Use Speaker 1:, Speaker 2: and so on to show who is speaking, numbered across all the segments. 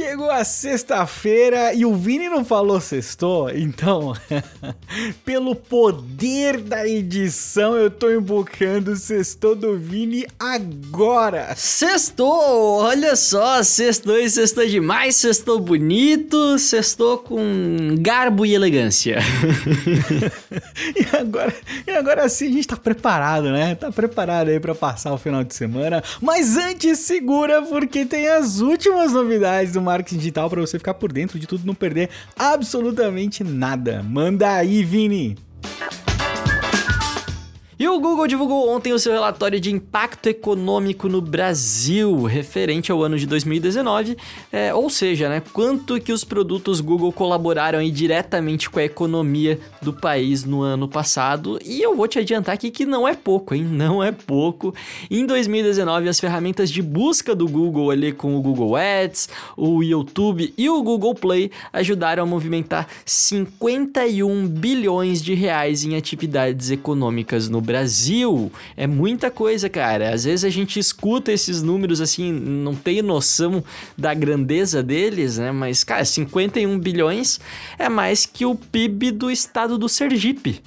Speaker 1: Chegou a sexta-feira e o Vini não falou sextou, então, pelo poder da edição, eu tô invocando o sextou do Vini agora.
Speaker 2: Sextou! Olha só, sextou e sextou demais, sextou bonito, sextou com garbo e elegância.
Speaker 1: e agora, e agora sim a gente tá preparado, né? Tá preparado aí para passar o final de semana, mas antes segura porque tem as últimas novidades do marketing digital para você ficar por dentro de tudo, não perder absolutamente nada. Manda aí, Vini!
Speaker 2: E o Google divulgou ontem o seu relatório de impacto econômico no Brasil, referente ao ano de 2019, é, ou seja, né, quanto que os produtos Google colaboraram diretamente com a economia do país no ano passado. E eu vou te adiantar aqui que não é pouco, hein? Não é pouco. Em 2019, as ferramentas de busca do Google ali com o Google Ads, o YouTube e o Google Play ajudaram a movimentar 51 bilhões de reais em atividades econômicas no Brasil. Brasil é muita coisa, cara. Às vezes a gente escuta esses números assim, não tem noção da grandeza deles, né? Mas, cara, 51 bilhões é mais que o PIB do estado do Sergipe,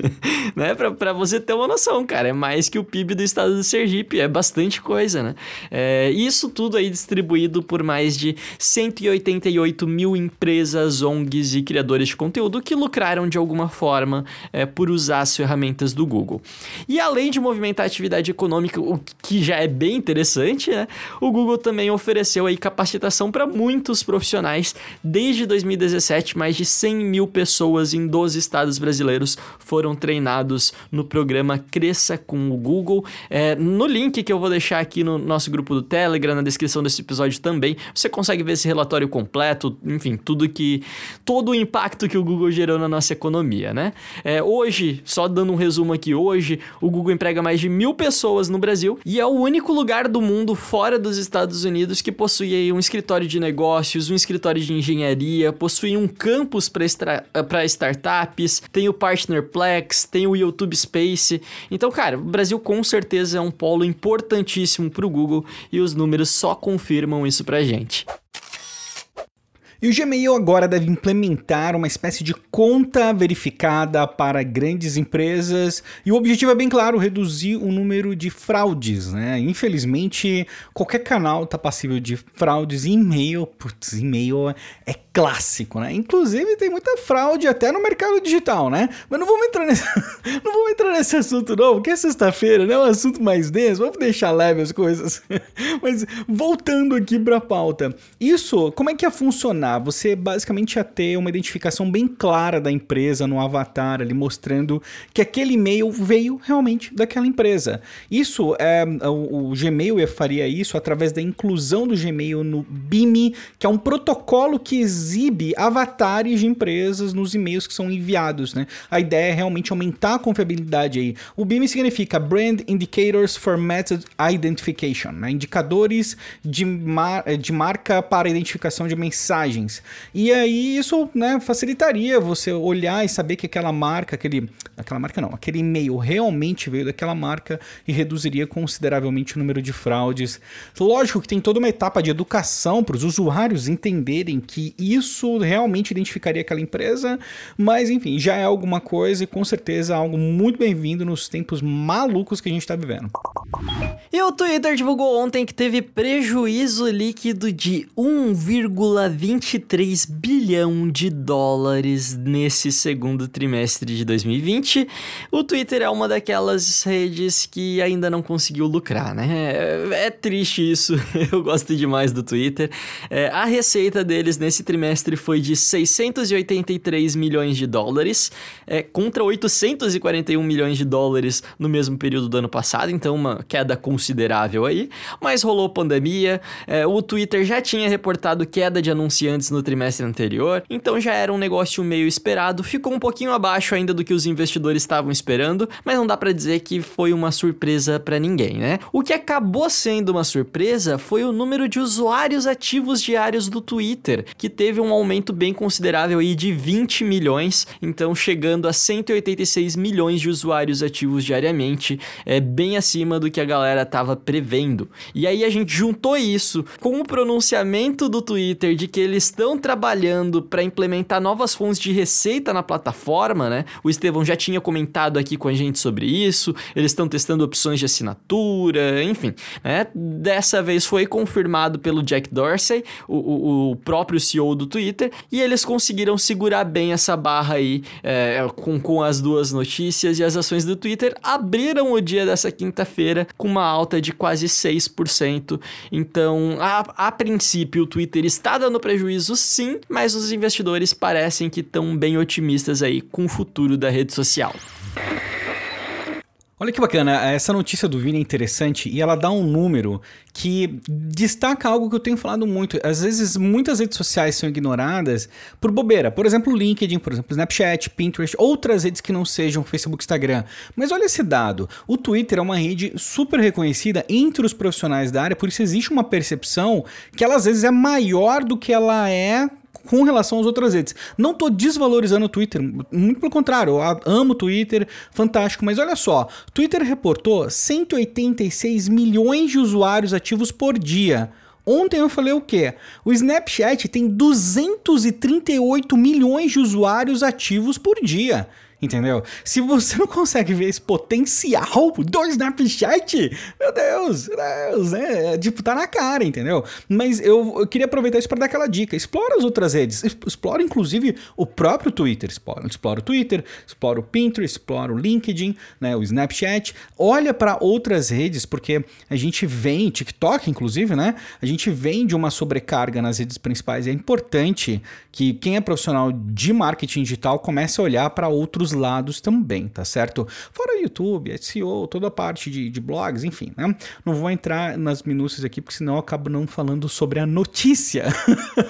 Speaker 2: né? Pra, pra você ter uma noção, cara, é mais que o PIB do estado do Sergipe, é bastante coisa, né? É, isso tudo aí distribuído por mais de 188 mil empresas, ONGs e criadores de conteúdo que lucraram de alguma forma é, por usar as ferramentas do Google. E além de movimentar a atividade econômica, o que já é bem interessante, né? O Google também ofereceu aí capacitação para muitos profissionais. Desde 2017, mais de 100 mil pessoas em 12 estados brasileiros foram treinados no programa Cresça com o Google. É, no link que eu vou deixar aqui no nosso grupo do Telegram, na descrição desse episódio também, você consegue ver esse relatório completo, enfim, tudo que. todo o impacto que o Google gerou na nossa economia, né? É, hoje, só dando um resumo aqui, hoje Hoje, o Google emprega mais de mil pessoas no Brasil e é o único lugar do mundo fora dos Estados Unidos que possui um escritório de negócios, um escritório de engenharia, possui um campus para startups, tem o Partnerplex, tem o YouTube Space. Então, cara, o Brasil com certeza é um polo importantíssimo para o Google e os números só confirmam isso para gente.
Speaker 1: E o Gmail agora deve implementar uma espécie de conta verificada para grandes empresas. E o objetivo é bem claro: reduzir o número de fraudes. Né? Infelizmente, qualquer canal está passível de fraudes. E-mail, putz, e-mail é clássico, né? Inclusive tem muita fraude até no mercado digital, né? Mas não vamos entrar nesse, não vamos entrar nesse assunto não, porque é sexta-feira, né? É um assunto mais denso, vamos deixar leve as coisas. Mas voltando aqui para a pauta, isso, como é que ia funcionar? Você basicamente ia ter uma identificação bem clara da empresa no avatar ali mostrando que aquele e-mail veio realmente daquela empresa. Isso é o, o Gmail faria isso através da inclusão do Gmail no BIM, que é um protocolo que exibe avatares de empresas nos e-mails que são enviados, né? A ideia é realmente aumentar a confiabilidade aí. O BIM significa Brand Indicators for Method Identification, né? indicadores de, mar de marca para identificação de mensagens. E aí isso né, facilitaria você olhar e saber que aquela marca, aquele, aquela marca não, aquele e-mail realmente veio daquela marca e reduziria consideravelmente o número de fraudes. Lógico que tem toda uma etapa de educação para os usuários entenderem que isso realmente identificaria aquela empresa, mas enfim, já é alguma coisa e com certeza algo muito bem-vindo nos tempos malucos que a gente está vivendo.
Speaker 2: E o Twitter divulgou ontem que teve prejuízo líquido de 1,23 bilhão de dólares nesse segundo trimestre de 2020. O Twitter é uma daquelas redes que ainda não conseguiu lucrar, né? É, é triste isso, eu gosto demais do Twitter. É, a receita deles nesse trimestre foi de 683 milhões de dólares, é, contra 841 milhões de dólares no mesmo período do ano passado, então uma queda considerável aí. Mas rolou pandemia, é, o Twitter já tinha reportado queda de anunciantes assinantes no trimestre anterior, então já era um negócio meio esperado, ficou um pouquinho abaixo ainda do que os investidores estavam esperando, mas não dá para dizer que foi uma surpresa para ninguém, né? O que acabou sendo uma surpresa foi o número de usuários ativos diários do Twitter, que teve um aumento bem considerável aí de 20 milhões, então chegando a 186 milhões de usuários ativos diariamente, é bem acima do que a galera tava prevendo. E aí a gente juntou isso com o pronunciamento do Twitter de que eles estão trabalhando para implementar novas fontes de receita na plataforma, né? O Estevão já tinha comentado aqui com a gente sobre isso, eles estão testando opções de assinatura, enfim, né? Dessa vez foi confirmado pelo Jack Dorsey, o, o, o próprio CEO do Twitter, e eles conseguiram segurar bem essa barra aí é, com, com as duas notícias e as ações do Twitter abriram o dia dessa quinta-feira com uma alta de quase 6%. Então, a, a princípio, o Twitter está dando prejuízo sim, mas os investidores parecem que estão bem otimistas aí com o futuro da rede social.
Speaker 1: Olha que bacana, essa notícia do Vini é interessante e ela dá um número que destaca algo que eu tenho falado muito. Às vezes, muitas redes sociais são ignoradas por bobeira. Por exemplo, o LinkedIn, por exemplo, Snapchat, Pinterest, outras redes que não sejam Facebook, Instagram. Mas olha esse dado: o Twitter é uma rede super reconhecida entre os profissionais da área, por isso existe uma percepção que ela às vezes é maior do que ela é com relação às outras redes. Não estou desvalorizando o Twitter, muito pelo contrário, eu amo o Twitter, fantástico, mas olha só, Twitter reportou 186 milhões de usuários ativos por dia. Ontem eu falei o quê? O Snapchat tem 238 milhões de usuários ativos por dia. Entendeu? Se você não consegue ver esse potencial do Snapchat, meu Deus, Deus, né? Tipo, tá na cara, entendeu? Mas eu, eu queria aproveitar isso para dar aquela dica. Explora as outras redes. Explora, inclusive, o próprio Twitter. Explora, explora o Twitter, explora o Pinterest, explora o LinkedIn, né? O Snapchat. Olha para outras redes, porque a gente vem, TikTok, inclusive, né? A gente vem de uma sobrecarga nas redes principais. É importante que quem é profissional de marketing digital comece a olhar para lados também, tá certo? Fora YouTube, SEO, toda a parte de, de blogs, enfim, né? Não vou entrar nas minúcias aqui, porque senão eu acabo não falando sobre a notícia.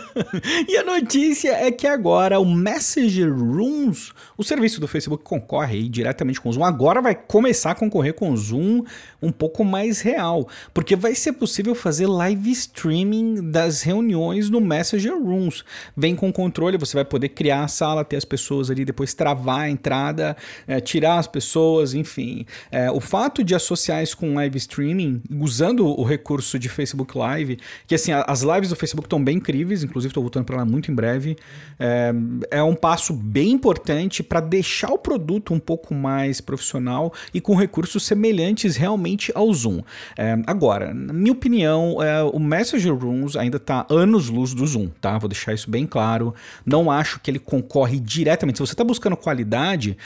Speaker 1: e a notícia é que agora o Messenger Rooms, o serviço do Facebook concorre aí diretamente com o Zoom, agora vai começar a concorrer com o Zoom um pouco mais real, porque vai ser possível fazer live streaming das reuniões no Messenger Rooms. Vem com controle, você vai poder criar a sala, ter as pessoas ali, depois travar, entrar entrada, é, tirar as pessoas, enfim. É, o fato de associar isso com live streaming, usando o recurso de Facebook Live, que assim, as lives do Facebook estão bem incríveis, inclusive estou voltando para lá muito em breve, é, é um passo bem importante para deixar o produto um pouco mais profissional e com recursos semelhantes realmente ao Zoom. É, agora, na minha opinião, é, o Messenger Rooms ainda está anos-luz do Zoom, tá? Vou deixar isso bem claro. Não acho que ele concorre diretamente. Se você está buscando qualidade, verdade,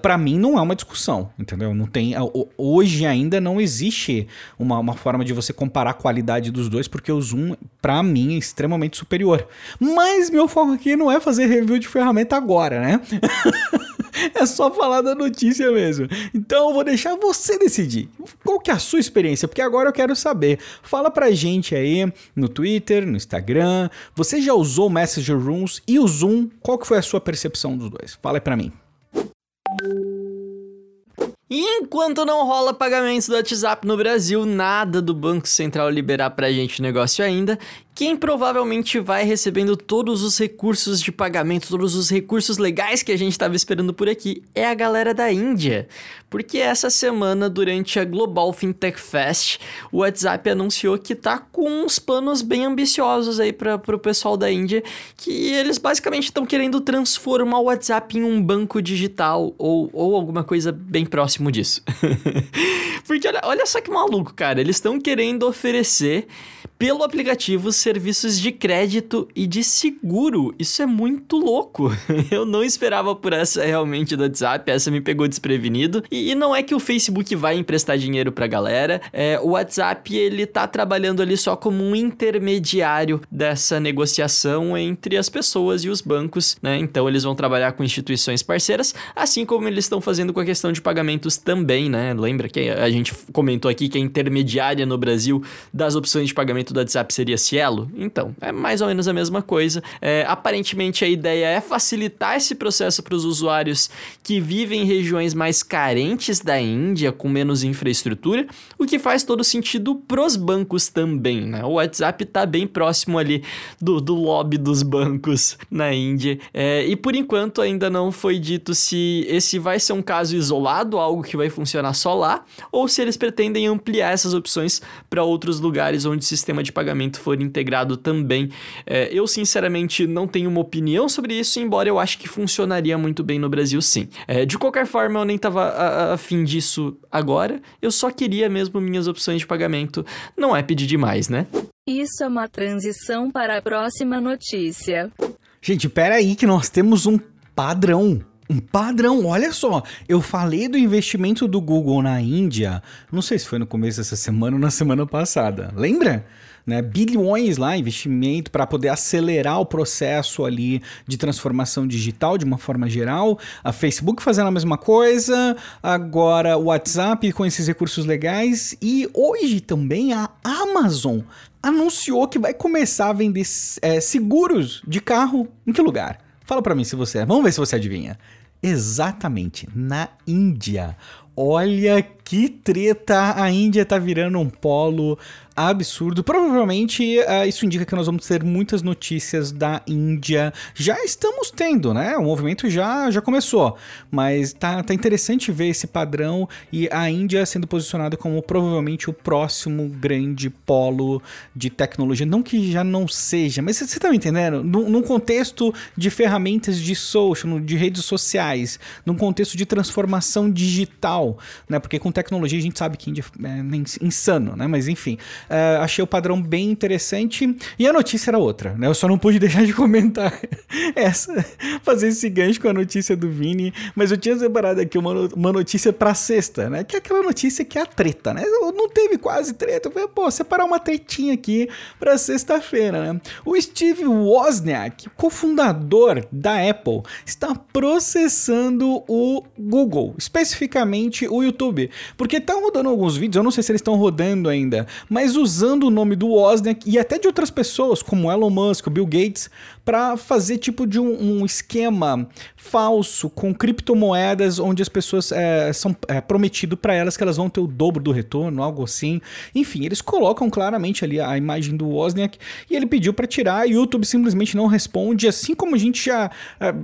Speaker 1: para mim não é uma discussão, entendeu? Não tem hoje ainda não existe uma, uma forma de você comparar a qualidade dos dois, porque o Zoom para mim é extremamente superior. Mas meu foco aqui não é fazer review de ferramenta agora, né? é só falar da notícia mesmo. Então eu vou deixar você decidir. Qual que é a sua experiência? Porque agora eu quero saber. Fala pra gente aí no Twitter, no Instagram. Você já usou Messenger Rooms e o Zoom? Qual que foi a sua percepção dos dois? Fala aí pra mim.
Speaker 2: E enquanto não rola pagamentos do WhatsApp no Brasil, nada do Banco Central liberar pra gente o negócio ainda, quem provavelmente vai recebendo todos os recursos de pagamento, todos os recursos legais que a gente estava esperando por aqui, é a galera da Índia. Porque essa semana, durante a Global Fintech Fest, o WhatsApp anunciou que tá com uns planos bem ambiciosos aí para o pessoal da Índia, que eles basicamente estão querendo transformar o WhatsApp em um banco digital ou, ou alguma coisa bem próximo disso. Porque olha, olha só que maluco, cara, eles estão querendo oferecer pelo aplicativo serviços de crédito e de seguro. Isso é muito louco. Eu não esperava por essa realmente do WhatsApp, essa me pegou desprevenido. E, e não é que o Facebook vai emprestar dinheiro pra galera, é, o WhatsApp ele tá trabalhando ali só como um intermediário dessa negociação entre as pessoas e os bancos, né? Então eles vão trabalhar com instituições parceiras, assim como eles estão fazendo com a questão de pagamentos também, né? Lembra que a gente comentou aqui que é intermediária no Brasil das opções de pagamento pagamento do WhatsApp seria Cielo? Então, é mais ou menos a mesma coisa. É, aparentemente, a ideia é facilitar esse processo para os usuários que vivem em regiões mais carentes da Índia, com menos infraestrutura, o que faz todo sentido pros bancos também, né? O WhatsApp está bem próximo ali do, do lobby dos bancos na Índia. É, e por enquanto ainda não foi dito se esse vai ser um caso isolado, algo que vai funcionar só lá, ou se eles pretendem ampliar essas opções para outros lugares onde o sistema de pagamento for integrado também. É, eu, sinceramente, não tenho uma opinião sobre isso, embora eu acho que funcionaria muito bem no Brasil, sim. É, de qualquer forma, eu nem estava afim disso agora, eu só queria mesmo minhas opções de pagamento. Não é pedir demais, né?
Speaker 3: Isso é uma transição para a próxima notícia.
Speaker 1: Gente, pera aí que nós temos um padrão. Um padrão, olha só. Eu falei do investimento do Google na Índia, não sei se foi no começo dessa semana ou na semana passada. Lembra? Né, bilhões lá, investimento para poder acelerar o processo ali de transformação digital de uma forma geral. A Facebook fazendo a mesma coisa, agora o WhatsApp com esses recursos legais e hoje também a Amazon anunciou que vai começar a vender é, seguros de carro em que lugar? Fala para mim se você é. Vamos ver se você adivinha. Exatamente, na Índia. Olha que treta! A Índia tá virando um polo absurdo. Provavelmente uh, isso indica que nós vamos ter muitas notícias da Índia. Já estamos tendo, né? O movimento já, já começou. Mas tá, tá interessante ver esse padrão e a Índia sendo posicionada como provavelmente o próximo grande polo de tecnologia. Não que já não seja, mas você tá me entendendo? Num, contexto de ferramentas de social, de redes sociais, num contexto de transformação digital, né? Porque com tecnologia a gente sabe que a Índia é insano, né? Mas enfim. Uh, achei o padrão bem interessante. E a notícia era outra, né? Eu só não pude deixar de comentar essa, fazer esse gancho com a notícia do Vini. Mas eu tinha separado aqui uma, uma notícia pra sexta, né? Que é aquela notícia que é a treta, né? Não teve quase treta. Eu falei, pô, separar uma tretinha aqui pra sexta-feira, né? O Steve Wozniak, cofundador da Apple, está processando o Google, especificamente o YouTube. Porque tá rodando alguns vídeos, eu não sei se eles estão rodando ainda, mas usando o nome do Wozniak e até de outras pessoas, como Elon Musk, Bill Gates, para fazer tipo de um, um, esquema falso com criptomoedas, onde as pessoas é, são é, prometido para elas que elas vão ter o dobro do retorno, algo assim. Enfim, eles colocam claramente ali a imagem do Wozniak e ele pediu para tirar. E o YouTube simplesmente não responde, assim como a gente já, é,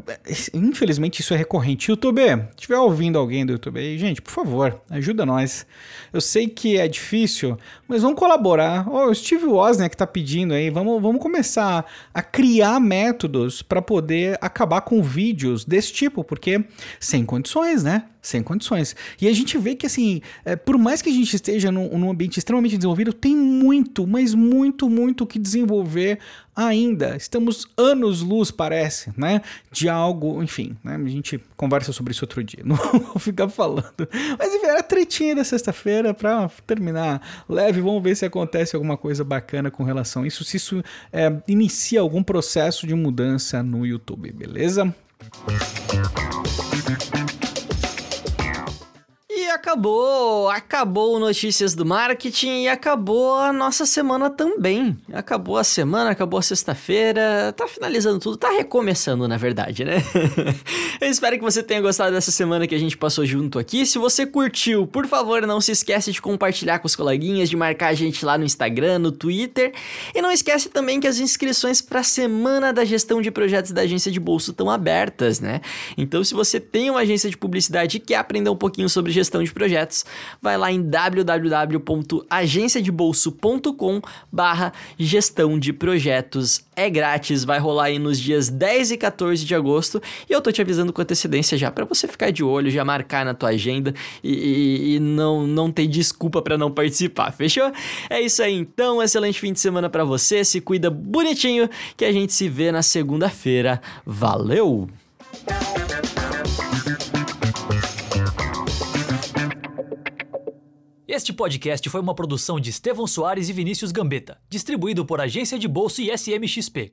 Speaker 1: infelizmente isso é recorrente. YouTube, estiver ouvindo alguém do YouTube aí, gente, por favor, ajuda nós. Eu sei que é difícil, mas vamos colaborar. Oh, o Steve Wozniak tá pedindo aí, vamos, vamos começar a criar métodos para poder acabar com vídeos desse tipo, porque sem condições, né? Sem condições. E a gente vê que, assim, é, por mais que a gente esteja num, num ambiente extremamente desenvolvido, tem muito, mas muito, muito que desenvolver ainda. Estamos anos-luz, parece, né? De algo, enfim, né? A gente conversa sobre isso outro dia. Não vou ficar falando. Mas enfim, era a tretinha da sexta-feira para terminar leve. Vamos ver se acontece alguma coisa bacana com relação a isso. Se isso é, inicia algum processo de mudança no YouTube, beleza?
Speaker 2: Acabou, acabou Notícias do Marketing e acabou a nossa semana também. Acabou a semana, acabou a sexta-feira, tá finalizando tudo, tá recomeçando na verdade, né? Eu espero que você tenha gostado dessa semana que a gente passou junto aqui. Se você curtiu, por favor, não se esquece de compartilhar com os coleguinhas, de marcar a gente lá no Instagram, no Twitter. E não esquece também que as inscrições para a semana da gestão de projetos da agência de bolso estão abertas, né? Então, se você tem uma agência de publicidade e quer aprender um pouquinho sobre gestão de projetos, vai lá em www.agenciadebolso.com barra gestão de projetos. É grátis, vai rolar aí nos dias 10 e 14 de agosto e eu tô te avisando com antecedência já para você ficar de olho, já marcar na tua agenda e, e, e não, não ter desculpa para não participar, fechou? É isso aí então, excelente fim de semana para você, se cuida bonitinho que a gente se vê na segunda-feira. Valeu!
Speaker 4: Este podcast foi uma produção de Estevão Soares e Vinícius Gambetta, distribuído por Agência de Bolsa e SMXP.